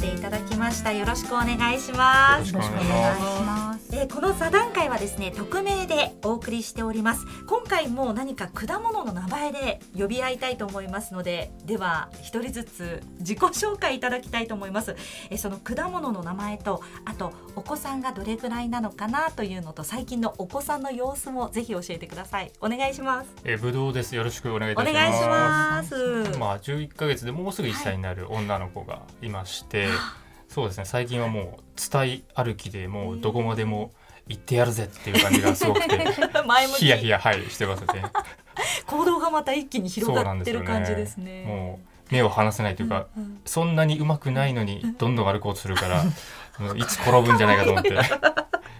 っていただきました。よろしくお願いします。よろしくお願いします。えーこの座談会はですね匿名でお送りしております。今回も何か果物の名前で呼び合いたいと思いますのででは一人ずつ自己紹介いただきたいと思います。えーその果物の名前とあとお子さんがどれぐらいなのかなというのと最近のお子さんの様子もぜひ教えてください。お願いします。えー、ぶどうです。よろしくお願いいたしお願いします。まあ11ヶ月でもうすぐ1歳になる女の子がいまして、そうですね。最近はもう伝い歩きでもうどこまでも行ってやるぜっていう感じがすごくて、前向きヒヤヒヤはいしてますね。行動がまた一気に広がってる。感じですねもう目を離せないというか、うんうんそんなに上手くないのにどんどん歩こうとするから、も ういつ転ぶんじゃないかと思って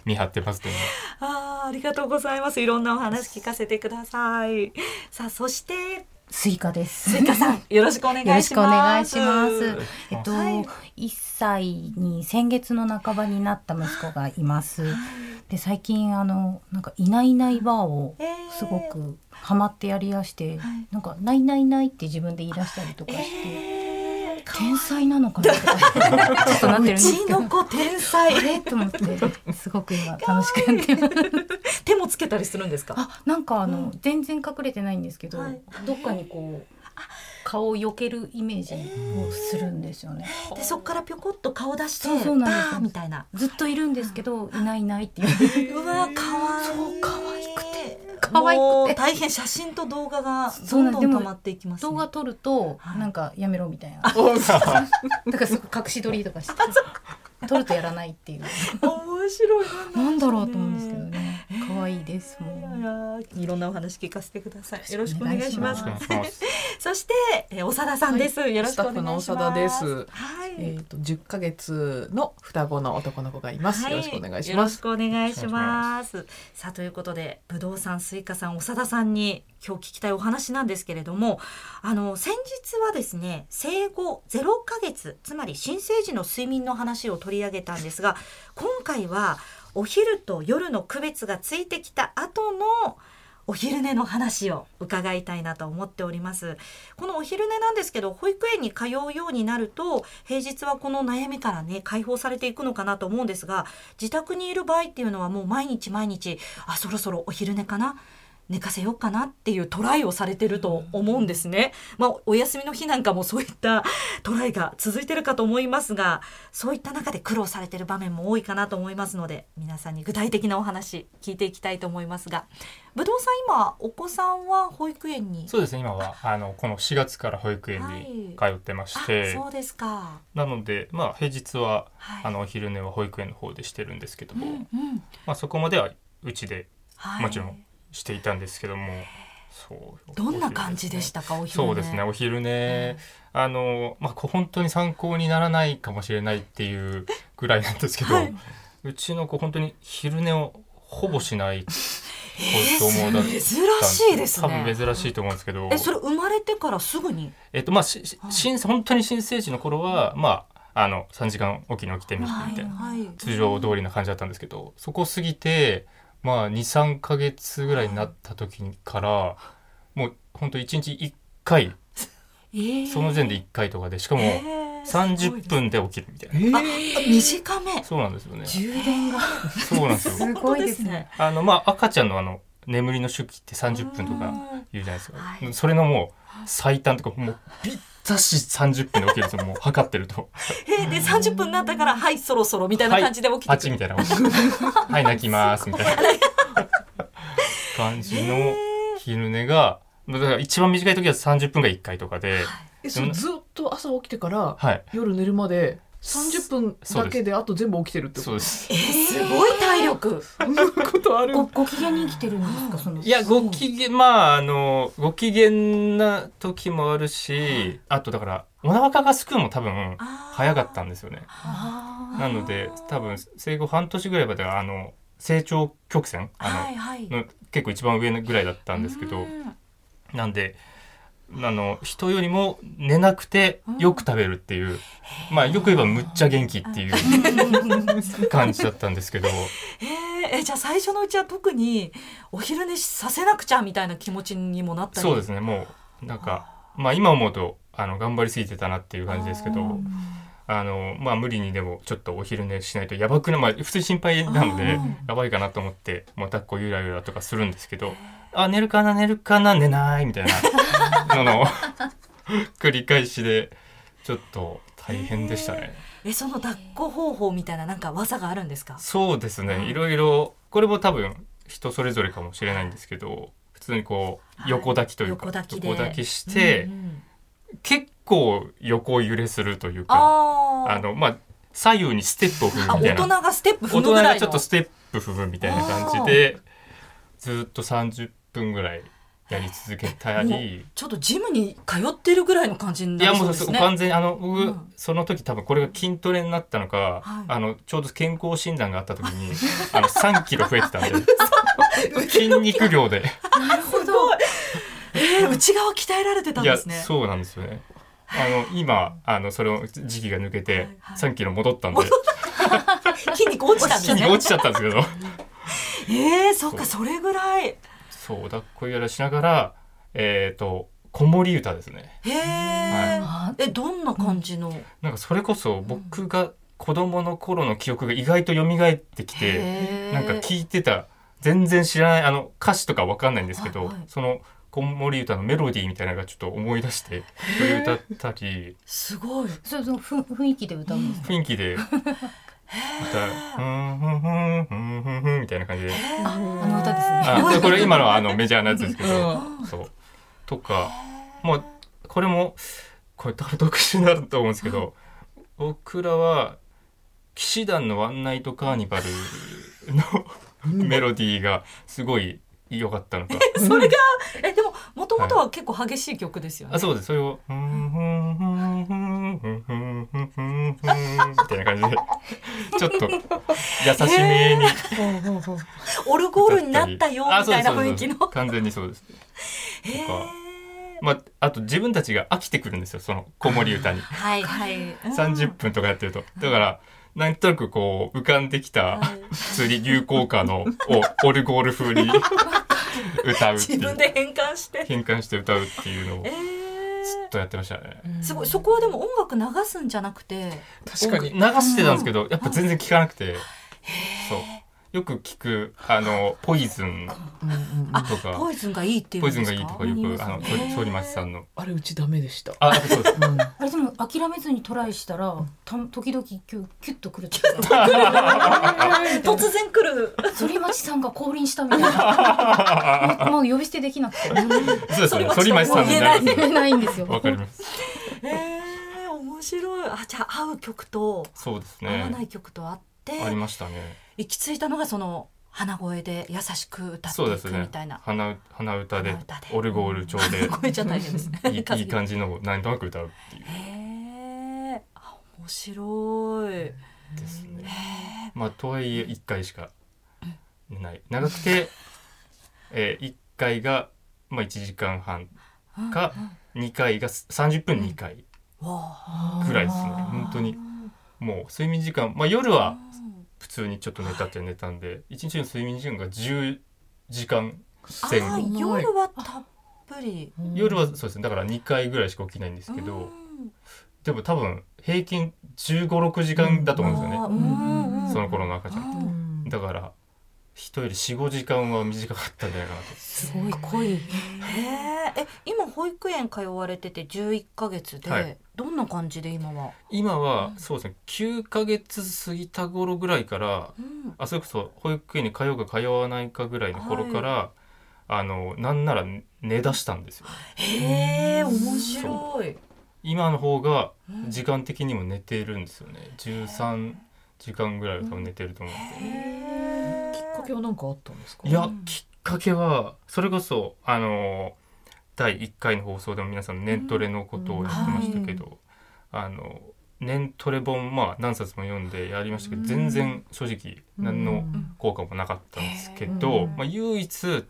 見張ってますけどね。あーありがとうございますいろんなお話聞かせてくださいさあそしてスイカです。スイカさん よろしくお願いします。よろしくお願いします。えっと、はい1歳に先月の半ばになった息子がいます。で最近あのなんかいないいないバーをえーすごくハマってやりやして、はい。なんかないないないって自分で言い出したりとかして、えー天才なのかな？とかちょっとなってるんですうち。の子天才。あれと思って。すごく今楽しくやってます。手もつけたりするんですか？あなんかあの、うん。全然隠れてないんですけど、はい。どっかにこう顔を避けるイメージをするんですよね。でそこからぴょこっと顔出してそうそうなんです。バーみたいな。ずっといるんですけどいないいないっていう。うわ可愛いそう可愛くて可愛くて。もう大変写真と動画がどそうなんどん溜まっていきます、ね、動画撮るとはい。なんかやめろみたいな。だからすごい隠し撮りとかして。撮るとやらないっていう。面白い。なんだろうと思うんですけどね。可愛いですもいろんなお話聞かせてください。よろしくお願いしますます。そして、えー、長田さんです。よろしくお願いします。スタッフの長田ですはい。えっ、と10ヶ月の双子の男の子がいます。はいよろしくお願いしよろします。くお願いします。さあということで、ぶどうさん、スイカさん、長田さんに今日聞きたいお話なんですけれども、あの先日はですね、生後0ヶ月、つまり新生児の睡眠の話を取り上げたんですが、今回はお昼と夜の区別がついてきた後のお昼寝の話を伺いたいなと思っております。このお昼寝なんですけど、保育園に通うようになると、平日はこの悩みからね、解放されていくのかなと思うんですが、自宅にいる場合っていうのはもう毎日毎日、あ、そろそろお昼寝かな寝かせようかなっていうトライをされてると思うんですね。まあ、お休みの日なんかもそういった トライが続いてるかと思いますが、そういった中で苦労されてる場面も多いかなと思いますので、皆さんに具体的なお話聞いていきたいと思いますが、ぶどうさん今、お子さんは保育園に？そうですね。今はあのこの4月から保育園に通ってまして、あそうですか。なのでまあ平日ははい、あのお昼寝は保育園の方でしてるんですけども、うんうん、まあそこまではうちではい。もちろんしていたんですけども、そう。どんな感じでしたか、お昼寝。そうですね。お昼寝、あのまあこ本当に参考にならないかもしれないっていうぐらいなんですけど、はい。うちの子本当に昼寝をほぼしない子え供だったんー、珍しいですね。多分珍しいと思うんですけど。え、それ生まれてからすぐに？えっとまあししはい。新本当に新生児の頃はまああの3時間おきに起きてみるみたいな、はい。通常通りな感じだったんですけどそこ過ぎてまあ23か月ぐらいになった時からもう本当1日1回えー。その時点で1回とかでしかもえー30分で起きるみたいな、あ、短め。そうなんですよね。充電が。そうなんですよ。すごいですね。あのまあ赤ちゃんのあの眠りの周期って30分とか言うじゃないですか、はい。それのもう最短とかもうぴったし30分で起きるんですよ。もう測ってると。えーで30分になったからはいそろそろみたいな感じで起きてくる。パチみたいなはい泣きますみたいな。感じの昼寝がだから一番短い時は30分が1回とかで、えそれずっと朝起きてからはい。夜寝るまで30分だけであと全部起きてるってこと？です。えー。すごい体力。そんなことある？ごご機嫌に生きてるんですか？その。いやご機嫌まああのご機嫌な時もあるしあとだからお腹がすくのも多分早かったんですよね。なので多分生後半年ぐらいまではあの成長曲線あの、はいはい。の結構一番上のぐらいだったんですけどうん。なんであの人よりも寝なくてよく食べるっていう、まあよく言えばむっちゃ元気っていう 感じだったんですけど。えーえじゃあ最初のうちは特にお昼寝させなくちゃみたいな気持ちにもなったり？そうですね。もうなんかまあ今思うとあの頑張りすぎてたなっていう感じですけど。あのまあ無理にでもちょっとお昼寝しないとやばくなまあ普通に心配なのでやばいかなと思ってもう抱っこゆらゆらとかするんですけどあ寝るかな寝るかな寝ないみたいな のの繰り返しでちょっと大変でしたね。えその抱っこ方法みたいななんか技があるんですか？そうですうん。ねいろいろこれも多分人それぞれかもしれないんですけど普通にこうはい。横抱きというか、横抱きで。横抱きして、うんうん。結構横揺れするというかあのまあ左右にステップを踏むみたいな。人がステップ踏大人むぐらいの。がちょっとステップ踏むみたいな感じでずっと30分ぐらいやり続けたり。ちょっとジムに通ってるぐらいの感じにいなりそうですね。完全にあの僕、うん。その時多分これが筋トレになったのか、はい。あのちょうど健康診断があった時に あの3キロ増えてたんで。筋肉。量で。なるほど。えー内側鍛えられてたんいやですね。そうなんですよね。あの今あのそれを時期が抜けてはいはい。3キロ戻ったんで。筋肉落ちたんですね。筋肉落ちちゃったんですけど。えー、そっかそそれぐらいそう抱っこやらしながらえっ、と子守歌ですね。へえ、あえどんな感じの、なんかそれこそ僕が子供の頃の記憶が意外と蘇ってきてなんか聞いてた全然知らないあの歌詞とかわかんないんですけど、はいはいその子守歌のメロディーみたいなのがちょっと思い出してそれ歌ったり。すごい。そうそうふ雰囲気で歌うんですか？雰囲気で。歌う「ふんふんふんふんふんふん」みたいな感じで。あの歌ですね。あでこれ今のはあのメジャーなやつですけど、うそう。とかもうこれもこれ多分特殊になると思うんですけど僕らは騎士団の「ワンナイトカーニバル」のメロディーがすごい良かったのか。それがえでももともとは結構激しい曲ですよね、あそうです。それを「ふんふんふんふんふんふんふんふんふん」みたいな感じでちょっと優しめにオルゴールになったよあみたいな雰囲気の完全にそうですへーとかまあ、あと自分たちが飽きてくるんですよその子守歌にはいはい、うん30分とかやってるとだからなんとなくこう浮かんできたはい。普通に流行歌の をオルゴール風に歌うっていう。自分で変換して。変換して歌うっていうのをえずっとやってましたね。ー、すごい。そこはでも音楽流すんじゃなくて。確かに。流してたんですけどやっぱ全然聞かなくてよく聞くあの ポイズンうんうんあとか。ポイズンがいいっていうんポイですか？ズンがいいとかよくあのへー反町さんの。あれうちダメでした。あそうです。うん。あれでも諦めずにトライしたら、た時々キュキュッとくる。突然来る。反町さんが降臨したみたいな。もう呼び捨てできなくて。そうですね。反町さん反町さんになります言えないんですよ。わかります。えー、面白い。あじゃあ合う曲とそうです合わないね曲とあって、ありましたね行き着いたのがその鼻声で優しく歌っていくそうですね。みたいな、鼻鼻歌で鼻歌で。オルゴール調で。いい感じのをなんとなく歌うっていう。へえあ面白い。ですね。へまあとはいえ1回しかない。長くて、えー、1回が、まあ、1時間半えか2回が30分2回ぐらいですね。本当にもう睡眠時間、まあ、夜はうん普通にちょっと寝たって寝たんで1日の睡眠時間が10時間あ前後。ー夜はたっぷり。夜はそうですね。だから2回ぐらいしか起きないんですけど、うん。でも多分平均1 5六6時間だと思うんですよね、その頃の赤ちゃん。ってうんだから人より45時間は短かったんじゃないかなと。すごい。濃い。へえ、え、今保育園通われてて11ヶ月で、はい。どんな感じで今は？今はそうですね。9ヶ月過ぎた頃ぐらいからうん、あそれこそ保育園に通うか通わないかぐらいの頃から、あのなんなら寝出したんですよ。へえ、面白い。今の方がうん。時間的にも寝てるんですよね。13時間ぐらいは多分寝てると思うんで、かけは何かあったんですか？いやうんきっかけはそれこそあの第1回の放送でも皆さん年トレのことをやってましたけど、あの年トレ本まあ何冊も読んでやりましたけど、うん。全然正直何のん。効果もなかったんですけへど、ー。まあ、唯一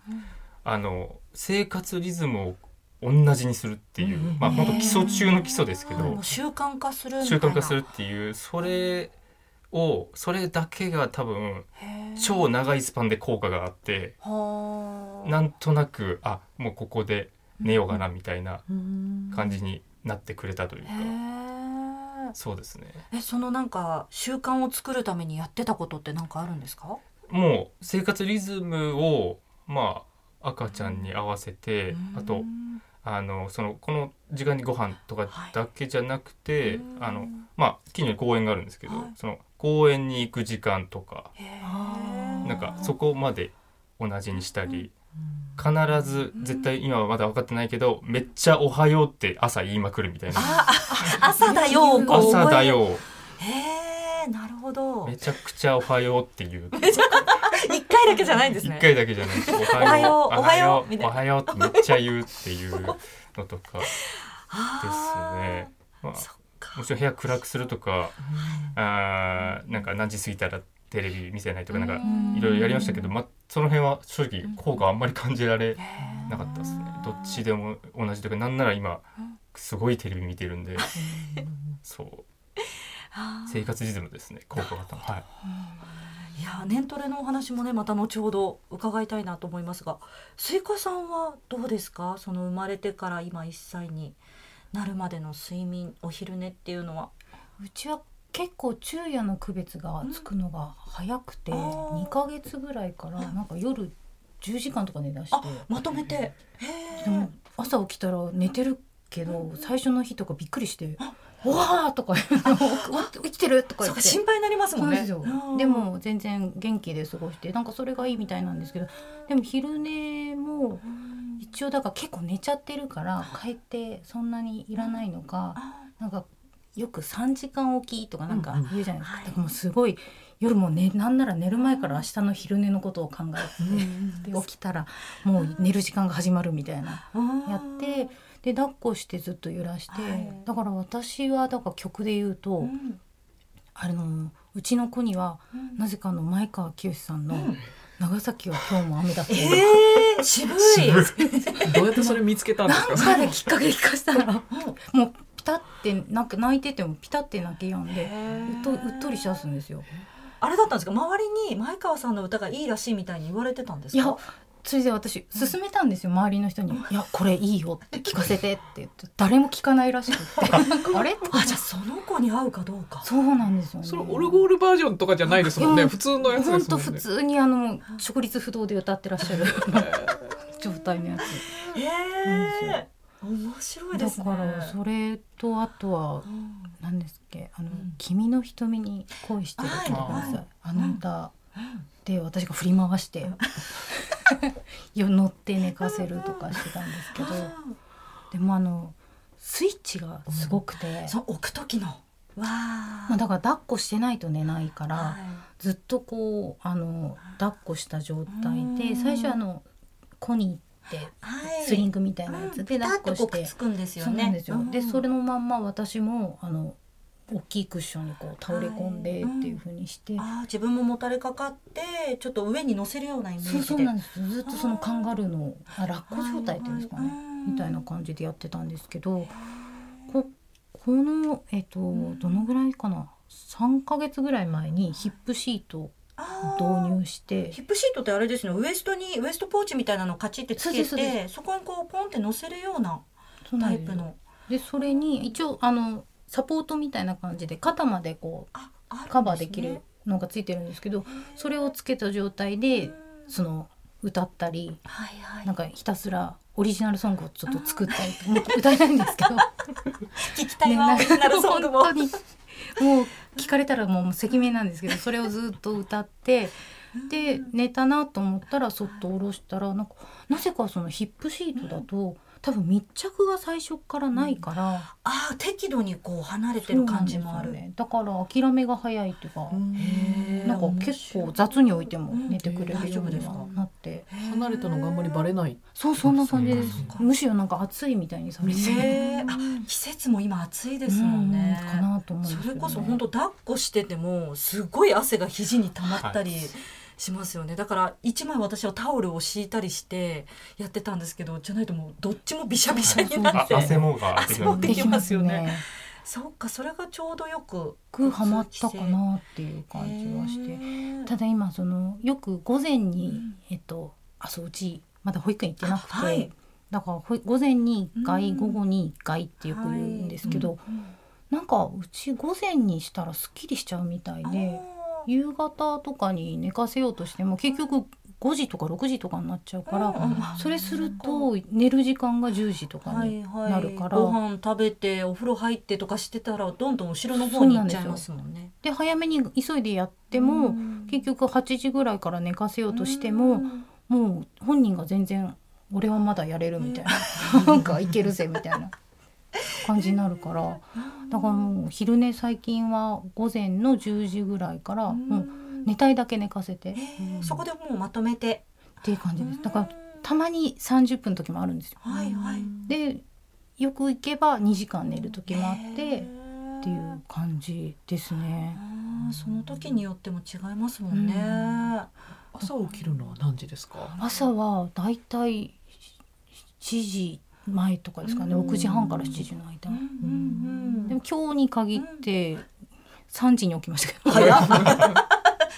あの生活リズムを同じにするっていう、うん。まあ本当基礎中の基礎ですけど習慣化する。習慣化するっていうそれをそれだけが多分。超長いスパンで効果があってはあ。なんとなくあもうここで寝ようかなみたいなうん。感じになってくれたというか。そうですね。えそのなんか習慣を作るためにやってたことって何かあるんですか？もう生活リズムをまあ赤ちゃんに合わせてあとあのそのこの時間にご飯とかだけじゃなくて、はいあのまあ近所に公園があるんですけど、はい。その公園に行く時間とかなんかそこまで同じにしたり、必ず絶対今はまだ分かってないけどめっちゃ「おはよう」って朝言いまくるみたいな。朝だよ朝だよ。へえなるほど。めちゃくちゃ「おはよう」っていう。一回だけじゃないんです一ね回だけじゃないです。おはようおはようみたいな。おはようってめっちゃ言うっていうのとかですね。まあもちろん部屋暗くするとか、あーなんか何時過ぎたらテレビ見せないとかなんかうん。いろいろやりましたけど、まあその辺は正直効果あんまり感じられなかったですね。どっちでも同じというかなんなら今すごいテレビ見てるんで、そう。生活リズムですね効果があったのはい。いやねんトレのお話もねまた後ほど伺いたいなと思いますがスイカさんはどうですか？その生まれてから今1歳になるまでの睡眠お昼寝っていうのは？うちは結構昼夜の区別がつくのが早くて、うん。あー。2ヶ月ぐらいからなんか夜10時間とか寝だしてあまとめて。へでも朝起きたら寝てるけど最初の日とかびっくりして「うわー!」とか言うの「起きてる!」とか言って。心配になりますもんですよ。うん。でも全然元気で過ごしてなんかそれがいいみたいなんですけどでも昼寝も一応だから結構寝ちゃってるから帰ってそんなにいらないのかあなんかよく3時間起きとかなんかうんうん。言うじゃないですか、はい。だからもうすごい夜もねなんなら寝る前から明日の昼寝のことを考えてで起きたらもう寝る時間が始まるみたいなー。やってで抱っこしてずっと揺らして、はい。だから私はだから曲で言うと、うん。あのうちの子にはうん。なぜかあの前川清さんの「長崎は今日も雨だった」えー、渋い。どうやってそれ見つけたんですか？なんかできっかけで聞かせたら もうピタってなんか泣いててもピタって泣き止んでうっとうっとりしだすんですよ。あれだったんですか？周りに前川さんの歌がいいらしいみたいに言われてたんですか？いやそれで私勧めたんですよ周りの人に「いやこれいいよ」って聞かせてって言って誰も聞かないらしくって。あれ？あじゃあその子に合うかどうか。そうなんですよね。それオルゴールバージョンとかじゃないですもんね普通のやつですもんね。本当普通にあの直立不動で歌ってらっしゃる。状態のやつ。へえ面白いでだすね。からそれとあとはうん。何ですっけあの、ん。君の瞳に恋してる聞いてください、はい。あの歌で私が振り回してよ 乗って寝かせるとかしてたんですけど。でもあのスイッチがすごくて、そう置く時の。わあまあ、だから抱っこしてないと寝ないから、はずっとこうあの抱っこした状態うん。で最初あのコニーっていはい。スリングみたいなやつで抱っこしてッとこうくっつくんですよね。で。うんでそれのまんま私もあの大きいクッションにこう倒れ込んではいっていう風にして、あー自分ももたれかかってちょっと上に乗せるようなイメージで。そうそうなんです。ずっとそのカンガルーのあラッコ状態っていうんですかね、はい。はいみたいな感じでやってたんですけどここのえっとどのぐらいかな？3ヶ月ぐらい前にヒップシートを導入して。ヒップシートってあれですね。ウエストにウエストポーチみたいなのをカチってつけてそこにこうポンって乗せるようなタイプの。でそれに一応あのサポートみたいな感じで肩までこうカバーできるのがついてるんですけどそれをつけた状態でその歌ったりはいはい。なんかひたすらオリジナルソングをちょっと作ったり歌えないんですけど。聞きたいも。う聞かれたらもう赤面なんですけど それをずっと歌ってで寝たなと思ったらそっと下ろしたらなんかなぜかそのヒップシートだと多分密着が最初からないから、あー適度にこう離れてる感じもある、ね。だから諦めが早いっていうか、なんか結構雑に置いても寝てくれるように夫ですか？はなって、離れたのがあんまりバレない？そうそんな感じです。むしろなんか暑いみたいにされてあ季節も今暑いですもんね、うんかなと思うんですそれこそ本当抱っこしててもすごい汗が肘に溜まったりはいしますよね。だから一枚私はタオルを敷いたりしてやってたんですけどじゃないともうどっちもびしゃびしゃになって、あ汗もが。汗もできますよね。そっかそれがちょうどよくくハマったかなっていう感じはして。てただ今そのよく午前に、うん。えっとあそううちまだ保育園行ってなくて、はい。だから午前に1回、うん。午後に1回ってよく言うんですけど、なんかうち午前にしたらすっきりしちゃうみたいで夕方とかに寝かせようとしても結局5時とか6時とかになっちゃうから、それすると寝る時間が10時とかになるから、ご飯食べてお風呂入ってとかしてたらどんどん後ろの方に行っちゃいますもんね。で早めに急いでやっても、結局8時ぐらいから寝かせようとしても、もう本人が全然俺はまだやれるみたいな、なんかいけるぜみたいな感じになるから。だからもう昼寝最近は午前の10時ぐらいからもう寝たいだけ寝かせて、そこでもうまとめて。っていう感じです。だからたまに30分の時もあるんですよ。はいはい、でよく行けば2時間寝る時もあってっていう感じですね。その時によっても違いますもんね。うん。朝起きるのは何時ですか？朝はだいたい7時前とかですかね、6時半から7時の間、でも今日に限って3時に起きましたけど、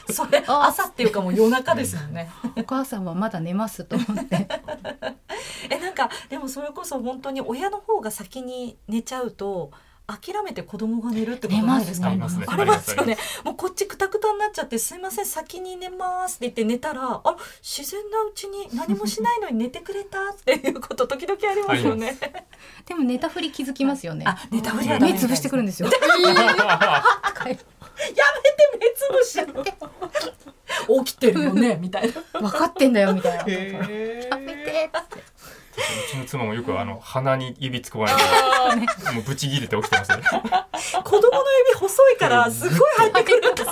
それ朝っていうかもう夜中ですよね。お母さんはまだ寝ますと思って。えなんかでもそれこそ本当に親の方が先に寝ちゃうと諦めて子供が寝るってことないですか？ありますね。ありますよね。もうこっちくたくたになっちゃって、すいません、先に寝ますって言って寝たら、あ、自然なうちに何もしないのに寝てくれたっていうこと時々ありますよね。でも寝たふり気づきますよね。あ、寝たふりは目つぶしてくるんですよ。やめて目つぶし 起きてるよねみたいな。分かってんだよみたいな。やめてって。うちの妻もよくあの鼻に指突っ込まれて、もうブチ切れて起きてますね。子供の指細いからすごい入ってくるんです。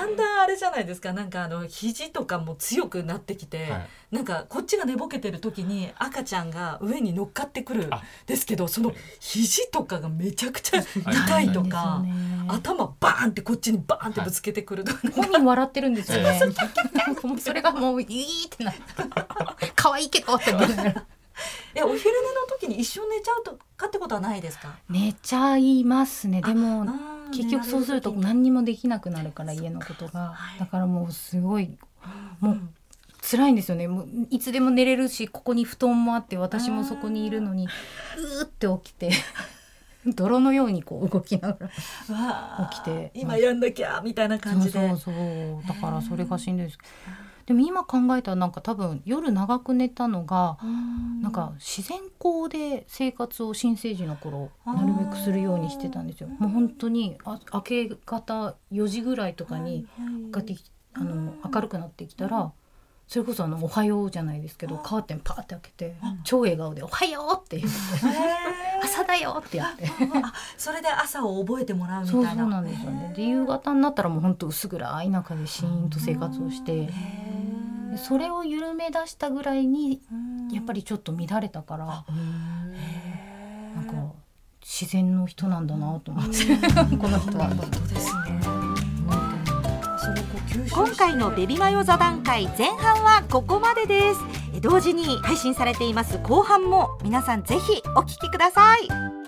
だんだんあれじゃないですか。なんかあの肘とかも強くなってきて、はい、なんかこっちが寝ぼけてる時に赤ちゃんが上に乗っかってくるんですけどその肘とかがめちゃくちゃ痛いとか、頭バーンってこっちにバーンってぶつけてくる。とか、はい、本人笑ってるんですよね。それがもういいってな可愛いけどって。えお昼寝の時に一緒寝ちゃうとかってことはないですか？寝ちゃいますね。でも結局そうすると何にもできなくなるから家のことが、だからもうすごいもう辛いんですよね。もういつでも寝れるしここに布団もあって私もそこにいるのにうーって起きて 泥のようにこう動きながら起きて今やんなきゃみたいな感じで。そうそうだからそれがしんどいですでも今考えたらなんか多分夜長く寝たのがなんか自然光で生活を新生児の頃なるべくするようにしてたんですよ。もう本当にあ明け方4時ぐらいとかにがてあの明るくなってきたらそれこそあの「おはよう」じゃないですけどカーテンパーって開けて超笑顔で「おはよう」って言って「朝だよ」ってやって。それで朝を覚えてもらうみたいな。そうそうなんですよね。で夕方になったらもう本当薄暗い中でシーンと生活をしてそれを緩め出したぐらいにやっぱりちょっと乱れたからなんか自然の人なんだなと思って。この人は。ですね。今回のベビマヨ座談会前半はここまでです。同時に配信されています後半も皆さんぜひお聞きください